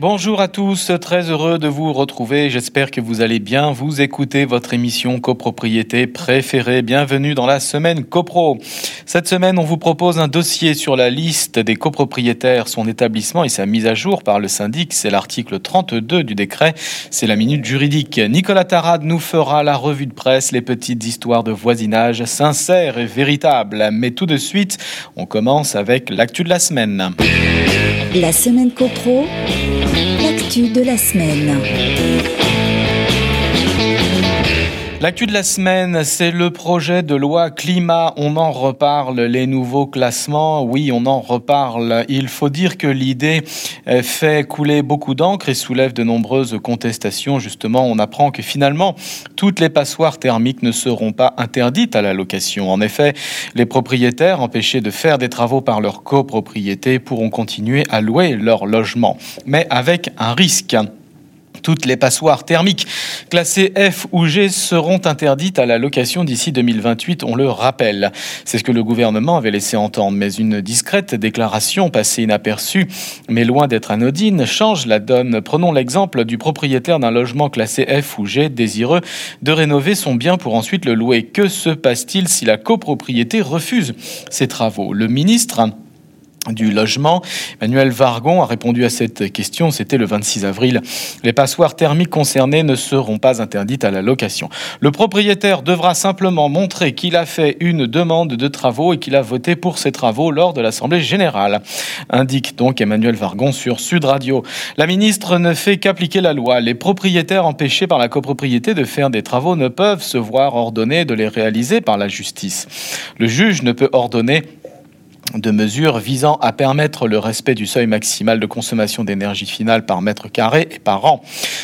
Bonjour à tous, très heureux de vous retrouver. J'espère que vous allez bien. Vous écoutez votre émission copropriété préférée. Bienvenue dans la semaine copro. Cette semaine, on vous propose un dossier sur la liste des copropriétaires, son établissement et sa mise à jour par le syndic. C'est l'article 32 du décret. C'est la minute juridique. Nicolas Tarade nous fera la revue de presse, les petites histoires de voisinage sincères et véritables. Mais tout de suite, on commence avec l'actu de la semaine. La semaine copro, l'actu de la semaine. L'actu de la semaine, c'est le projet de loi climat. On en reparle, les nouveaux classements. Oui, on en reparle. Il faut dire que l'idée fait couler beaucoup d'encre et soulève de nombreuses contestations. Justement, on apprend que finalement, toutes les passoires thermiques ne seront pas interdites à la location. En effet, les propriétaires empêchés de faire des travaux par leur copropriété pourront continuer à louer leur logement, mais avec un risque. Toutes les passoires thermiques classées F ou G seront interdites à la location d'ici 2028, on le rappelle. C'est ce que le gouvernement avait laissé entendre, mais une discrète déclaration passée inaperçue, mais loin d'être anodine, change la donne. Prenons l'exemple du propriétaire d'un logement classé F ou G désireux de rénover son bien pour ensuite le louer. Que se passe-t-il si la copropriété refuse ces travaux? Le ministre du logement. Emmanuel Vargon a répondu à cette question, c'était le 26 avril. Les passoires thermiques concernées ne seront pas interdites à la location. Le propriétaire devra simplement montrer qu'il a fait une demande de travaux et qu'il a voté pour ces travaux lors de l'Assemblée générale, indique donc Emmanuel Vargon sur Sud Radio. La ministre ne fait qu'appliquer la loi. Les propriétaires empêchés par la copropriété de faire des travaux ne peuvent se voir ordonner de les réaliser par la justice. Le juge ne peut ordonner de mesures visant à permettre le respect du seuil maximal de consommation d'énergie finale par mètre carré et par an.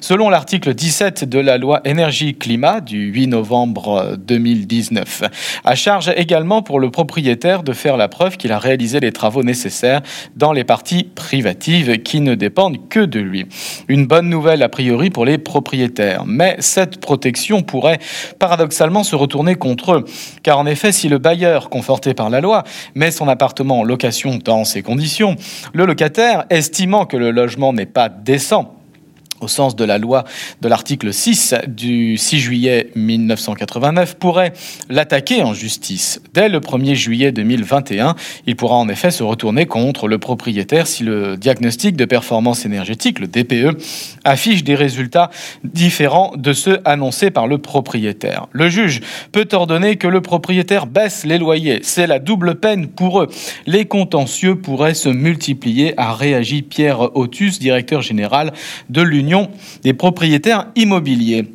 Selon l'article 17 de la loi énergie-climat du 8 novembre 2019, à charge également pour le propriétaire de faire la preuve qu'il a réalisé les travaux nécessaires dans les parties privatives qui ne dépendent que de lui. Une bonne nouvelle a priori pour les propriétaires, mais cette protection pourrait paradoxalement se retourner contre eux, car en effet si le bailleur, conforté par la loi, met son appartement en location dans ces conditions, le locataire, estimant que le logement n'est pas décent, au sens de la loi de l'article 6 du 6 juillet 1989, pourrait l'attaquer en justice. Dès le 1er juillet 2021, il pourra en effet se retourner contre le propriétaire si le diagnostic de performance énergétique, le DPE, affiche des résultats différents de ceux annoncés par le propriétaire. Le juge peut ordonner que le propriétaire baisse les loyers. C'est la double peine pour eux. Les contentieux pourraient se multiplier, a réagi Pierre Otus, directeur général de l'Union des propriétaires immobiliers.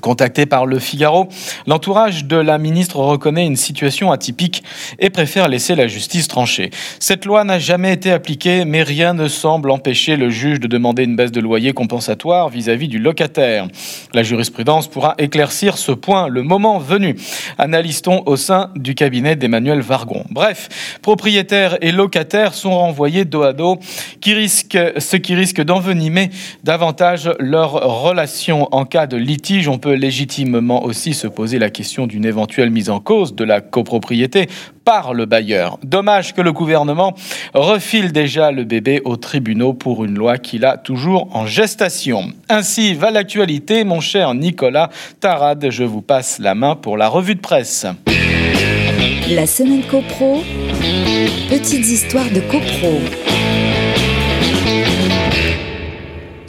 Contacté par le Figaro, l'entourage de la ministre reconnaît une situation atypique et préfère laisser la justice trancher. Cette loi n'a jamais été appliquée, mais rien ne semble empêcher le juge de demander une baisse de loyer compensatoire vis-à-vis du locataire. La jurisprudence pourra éclaircir ce point le moment venu, analyse-t-on au sein du cabinet d'Emmanuel Vargon. Bref, propriétaires et locataires sont renvoyés dos à dos, qui ce qui risque d'envenimer davantage leur relation en cas de litige. Légitimement aussi se poser la question d'une éventuelle mise en cause de la copropriété par le bailleur. Dommage que le gouvernement refile déjà le bébé aux tribunaux pour une loi qu'il a toujours en gestation. Ainsi va l'actualité, mon cher Nicolas Tarade. Je vous passe la main pour la revue de presse. La semaine copro, petites histoires de copro.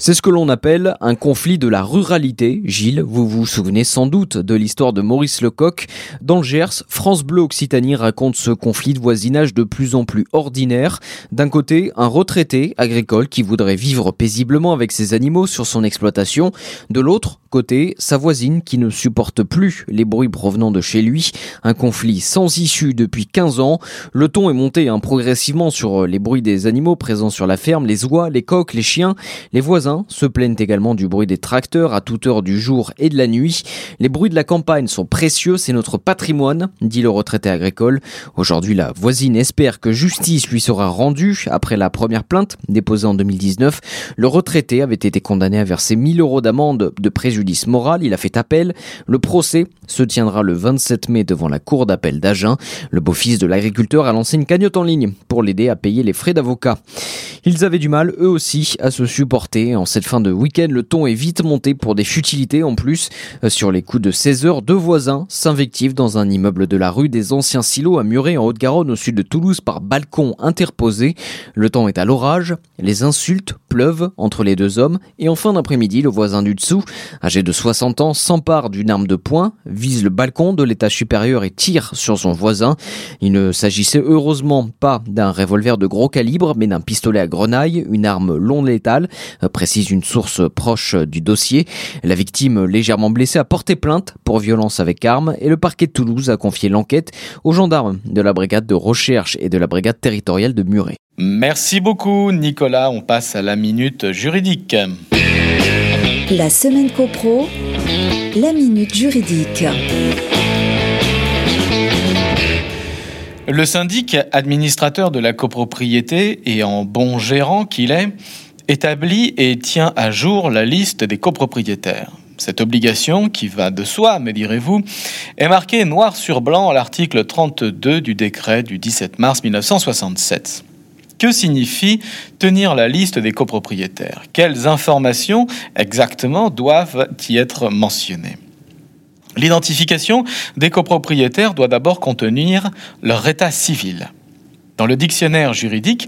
C'est ce que l'on appelle un conflit de la ruralité. Gilles, vous vous souvenez sans doute de l'histoire de Maurice Lecoq. Dans le Gers, France Bleu Occitanie raconte ce conflit de voisinage de plus en plus ordinaire. D'un côté, un retraité agricole qui voudrait vivre paisiblement avec ses animaux sur son exploitation. De l'autre, l'autre côté, sa voisine qui ne supporte plus les bruits provenant de chez lui. Un conflit sans issue depuis 15 ans. Le ton est monté hein, progressivement sur les bruits des animaux présents sur la ferme, les oies, les coqs, les chiens. Les voisins se plaignent également du bruit des tracteurs à toute heure du jour et de la nuit. Les bruits de la campagne sont précieux, c'est notre patrimoine, dit le retraité agricole. Aujourd'hui, la voisine espère que justice lui sera rendue après la première plainte déposée en 2019. Le retraité avait été condamné à verser 1000 euros d'amende de préjudice moral. Il a fait appel. Le procès se tiendra le 27 mai devant la cour d'appel d'Agen. Le beau-fils de l'agriculteur a lancé une cagnotte en ligne pour l'aider à payer les frais d'avocat. Ils avaient du mal, eux aussi, à se supporter. En cette fin de week-end, le ton est vite monté pour des futilités en plus. Euh, sur les coups de 16 heures, deux voisins s'invectivent dans un immeuble de la rue des Anciens Silos à Muret en Haute-Garonne au sud de Toulouse par balcon interposé. Le temps est à l'orage, les insultes pleuvent entre les deux hommes et en fin d'après-midi, le voisin du dessous, âgé de 60 ans, s'empare d'une arme de poing, vise le balcon de l'étage supérieur et tire sur son voisin. Il ne s'agissait heureusement pas d'un revolver de gros calibre, mais d'un pistolet à grenaille, une arme long létale, précise une source proche du dossier. La victime, légèrement blessée, a porté plainte pour violence avec arme et le parquet de Toulouse a confié l'enquête aux gendarmes de la brigade de recherche et de la brigade territoriale de Muret. Merci beaucoup Nicolas, on passe à la minute juridique. La semaine copro, la minute juridique. Le syndic administrateur de la copropriété et en bon gérant qu'il est, établit et tient à jour la liste des copropriétaires. Cette obligation, qui va de soi, me direz-vous, est marquée noir sur blanc à l'article 32 du décret du 17 mars 1967. Que signifie tenir la liste des copropriétaires? Quelles informations exactement doivent y être mentionnées? L'identification des copropriétaires doit d'abord contenir leur état civil. Dans le dictionnaire juridique,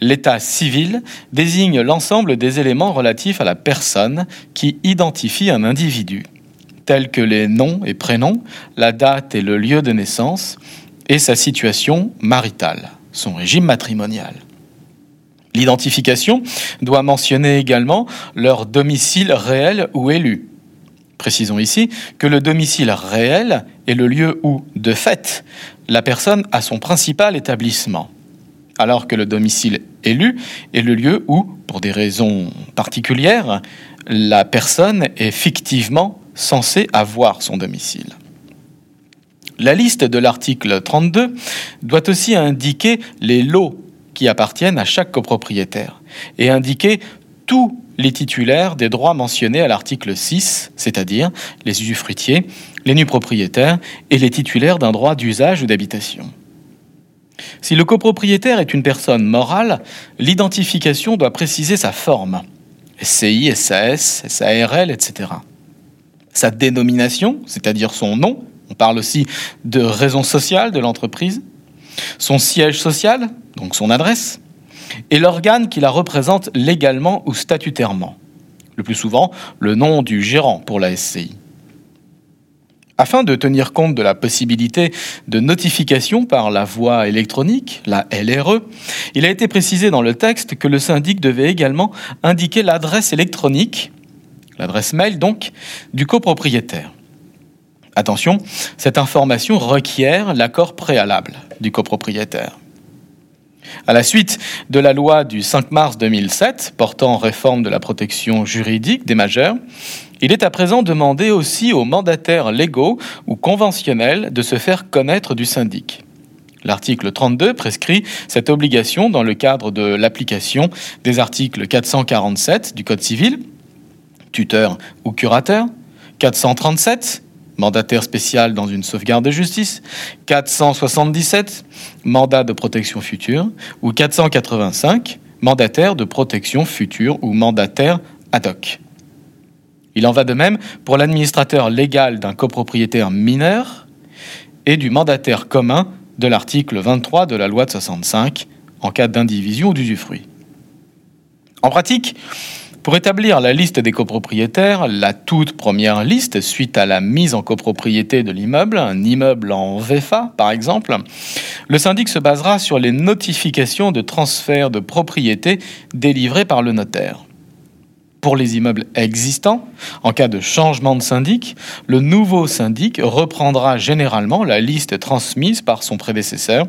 l'état civil désigne l'ensemble des éléments relatifs à la personne qui identifie un individu, tels que les noms et prénoms, la date et le lieu de naissance, et sa situation maritale, son régime matrimonial. L'identification doit mentionner également leur domicile réel ou élu, Précisons ici que le domicile réel est le lieu où, de fait, la personne a son principal établissement, alors que le domicile élu est le lieu où, pour des raisons particulières, la personne est fictivement censée avoir son domicile. La liste de l'article 32 doit aussi indiquer les lots qui appartiennent à chaque copropriétaire et indiquer tous les titulaires des droits mentionnés à l'article 6, c'est-à-dire les usufruitiers, les nus propriétaires et les titulaires d'un droit d'usage ou d'habitation. Si le copropriétaire est une personne morale, l'identification doit préciser sa forme, SCI, SAS, SARL, etc. Sa dénomination, c'est-à-dire son nom, on parle aussi de raison sociale de l'entreprise, son siège social, donc son adresse, et l'organe qui la représente légalement ou statutairement, le plus souvent le nom du gérant pour la SCI. Afin de tenir compte de la possibilité de notification par la voie électronique, la LRE, il a été précisé dans le texte que le syndic devait également indiquer l'adresse électronique, l'adresse mail donc, du copropriétaire. Attention, cette information requiert l'accord préalable du copropriétaire. À la suite de la loi du 5 mars 2007 portant réforme de la protection juridique des majeurs, il est à présent demandé aussi aux mandataires légaux ou conventionnels de se faire connaître du syndic. L'article 32 prescrit cette obligation dans le cadre de l'application des articles 447 du Code civil, tuteur ou curateur, 437, mandataire spécial dans une sauvegarde de justice, 477, mandat de protection future, ou 485, mandataire de protection future ou mandataire ad hoc. Il en va de même pour l'administrateur légal d'un copropriétaire mineur et du mandataire commun de l'article 23 de la loi de 65 en cas d'indivision ou d'usufruit. En pratique, pour établir la liste des copropriétaires, la toute première liste suite à la mise en copropriété de l'immeuble, un immeuble en VFA par exemple, le syndic se basera sur les notifications de transfert de propriété délivrées par le notaire. Pour les immeubles existants, en cas de changement de syndic, le nouveau syndic reprendra généralement la liste transmise par son prédécesseur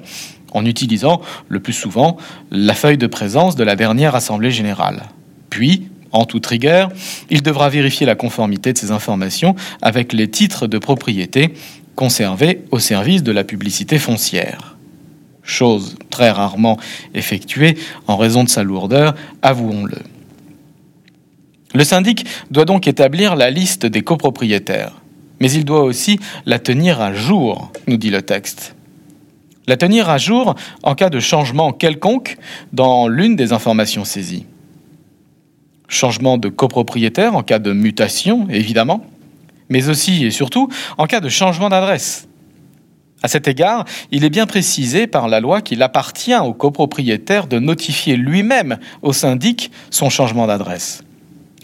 en utilisant le plus souvent la feuille de présence de la dernière Assemblée générale. Puis, en toute rigueur, il devra vérifier la conformité de ces informations avec les titres de propriété conservés au service de la publicité foncière. Chose très rarement effectuée en raison de sa lourdeur, avouons-le. Le syndic doit donc établir la liste des copropriétaires, mais il doit aussi la tenir à jour, nous dit le texte. La tenir à jour en cas de changement quelconque dans l'une des informations saisies. Changement de copropriétaire en cas de mutation, évidemment, mais aussi et surtout en cas de changement d'adresse. À cet égard, il est bien précisé par la loi qu'il appartient au copropriétaire de notifier lui-même au syndic son changement d'adresse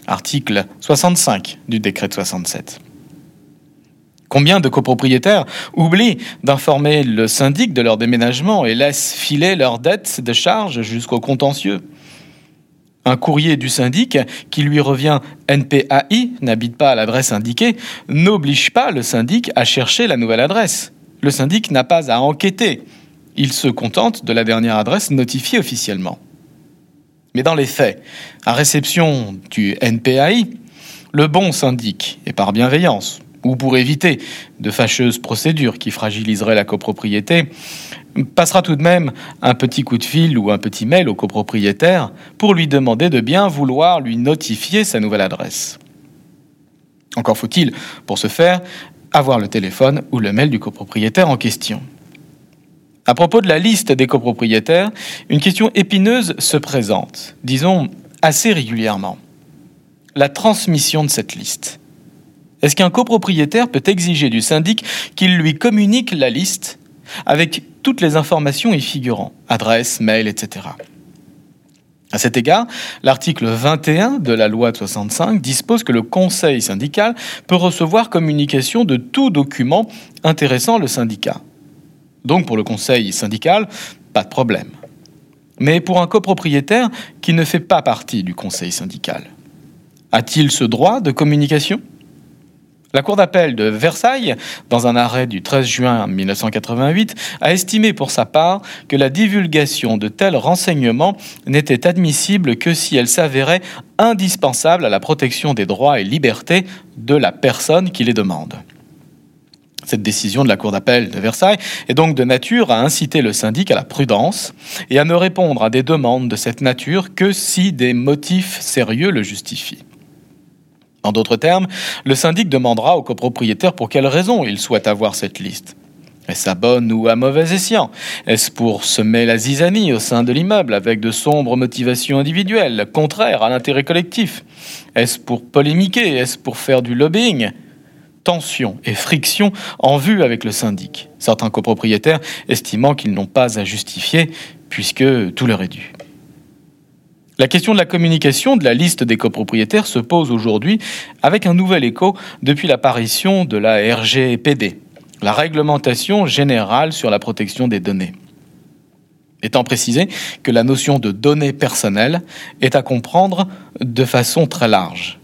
article 65 du décret de 67. Combien de copropriétaires oublient d'informer le syndic de leur déménagement et laissent filer leurs dettes de charges jusqu'au contentieux? Un courrier du syndic qui lui revient NPAI, n'habite pas à l'adresse indiquée, n'oblige pas le syndic à chercher la nouvelle adresse. Le syndic n'a pas à enquêter. Il se contente de la dernière adresse notifiée officiellement. Mais dans les faits, à réception du NPAI, le bon syndic, et par bienveillance, ou pour éviter de fâcheuses procédures qui fragiliseraient la copropriété, passera tout de même un petit coup de fil ou un petit mail au copropriétaire pour lui demander de bien vouloir lui notifier sa nouvelle adresse. Encore faut-il, pour ce faire, avoir le téléphone ou le mail du copropriétaire en question. À propos de la liste des copropriétaires, une question épineuse se présente, disons assez régulièrement. La transmission de cette liste. Est-ce qu'un copropriétaire peut exiger du syndic qu'il lui communique la liste avec toutes les informations y figurant, adresse, mail, etc. À cet égard, l'article 21 de la loi de 65 dispose que le conseil syndical peut recevoir communication de tout document intéressant le syndicat. Donc pour le conseil syndical, pas de problème. Mais pour un copropriétaire qui ne fait pas partie du conseil syndical, a-t-il ce droit de communication? La Cour d'appel de Versailles, dans un arrêt du 13 juin 1988, a estimé pour sa part que la divulgation de tels renseignements n'était admissible que si elle s'avérait indispensable à la protection des droits et libertés de la personne qui les demande. Cette décision de la Cour d'appel de Versailles est donc de nature à inciter le syndic à la prudence et à ne répondre à des demandes de cette nature que si des motifs sérieux le justifient. En d'autres termes, le syndic demandera au copropriétaire pour quelle raison il souhaite avoir cette liste. Est-ce à bonne ou à mauvais escient? Est-ce pour semer la zizanie au sein de l'immeuble avec de sombres motivations individuelles, contraires à l'intérêt collectif? Est-ce pour polémiquer? Est-ce pour faire du lobbying? Tension et friction en vue avec le syndic, certains copropriétaires estimant qu'ils n'ont pas à justifier puisque tout leur est dû. La question de la communication de la liste des copropriétaires se pose aujourd'hui avec un nouvel écho depuis l'apparition de la RGPD, la réglementation générale sur la protection des données. Étant précisé que la notion de données personnelles est à comprendre de façon très large.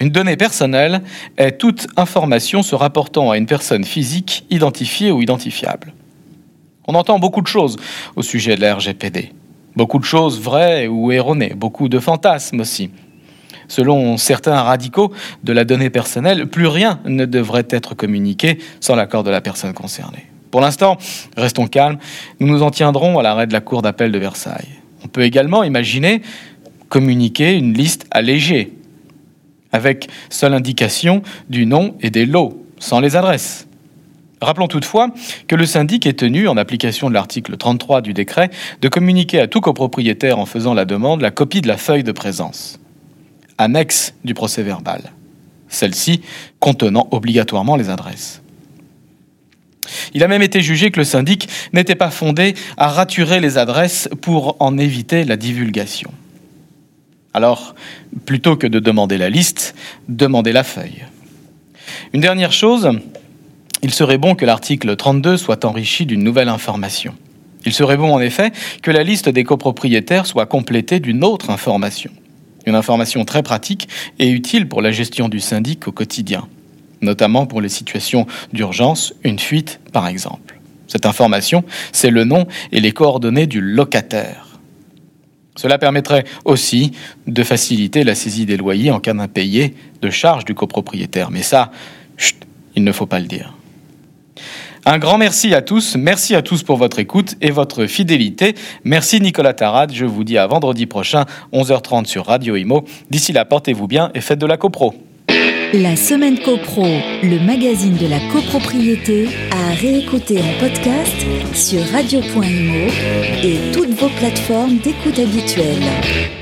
Une donnée personnelle est toute information se rapportant à une personne physique identifiée ou identifiable. On entend beaucoup de choses au sujet de la RGPD. Beaucoup de choses vraies ou erronées, beaucoup de fantasmes aussi. Selon certains radicaux de la donnée personnelle, plus rien ne devrait être communiqué sans l'accord de la personne concernée. Pour l'instant, restons calmes, nous nous en tiendrons à l'arrêt de la Cour d'appel de Versailles. On peut également imaginer communiquer une liste allégée avec seule indication du nom et des lots, sans les adresses. Rappelons toutefois que le syndic est tenu, en application de l'article 33 du décret, de communiquer à tout copropriétaire en faisant la demande la copie de la feuille de présence, annexe du procès verbal, celle-ci contenant obligatoirement les adresses. Il a même été jugé que le syndic n'était pas fondé à raturer les adresses pour en éviter la divulgation. Alors, plutôt que de demander la liste, demandez la feuille. Une dernière chose, il serait bon que l'article 32 soit enrichi d'une nouvelle information. Il serait bon en effet que la liste des copropriétaires soit complétée d'une autre information. Une information très pratique et utile pour la gestion du syndic au quotidien, notamment pour les situations d'urgence, une fuite par exemple. Cette information, c'est le nom et les coordonnées du locataire. Cela permettrait aussi de faciliter la saisie des loyers en cas d'impayé de charges du copropriétaire. Mais ça, il ne faut pas le dire. Un grand merci à tous, merci à tous pour votre écoute et votre fidélité. Merci Nicolas Tarade, je vous dis à vendredi prochain, 11h30 sur Radio Imo. D'ici là, portez-vous bien et faites de la copro. La semaine copro, le magazine de la copropriété, à réécouter en podcast sur radio.imo et toutes vos plateformes d'écoute habituelles.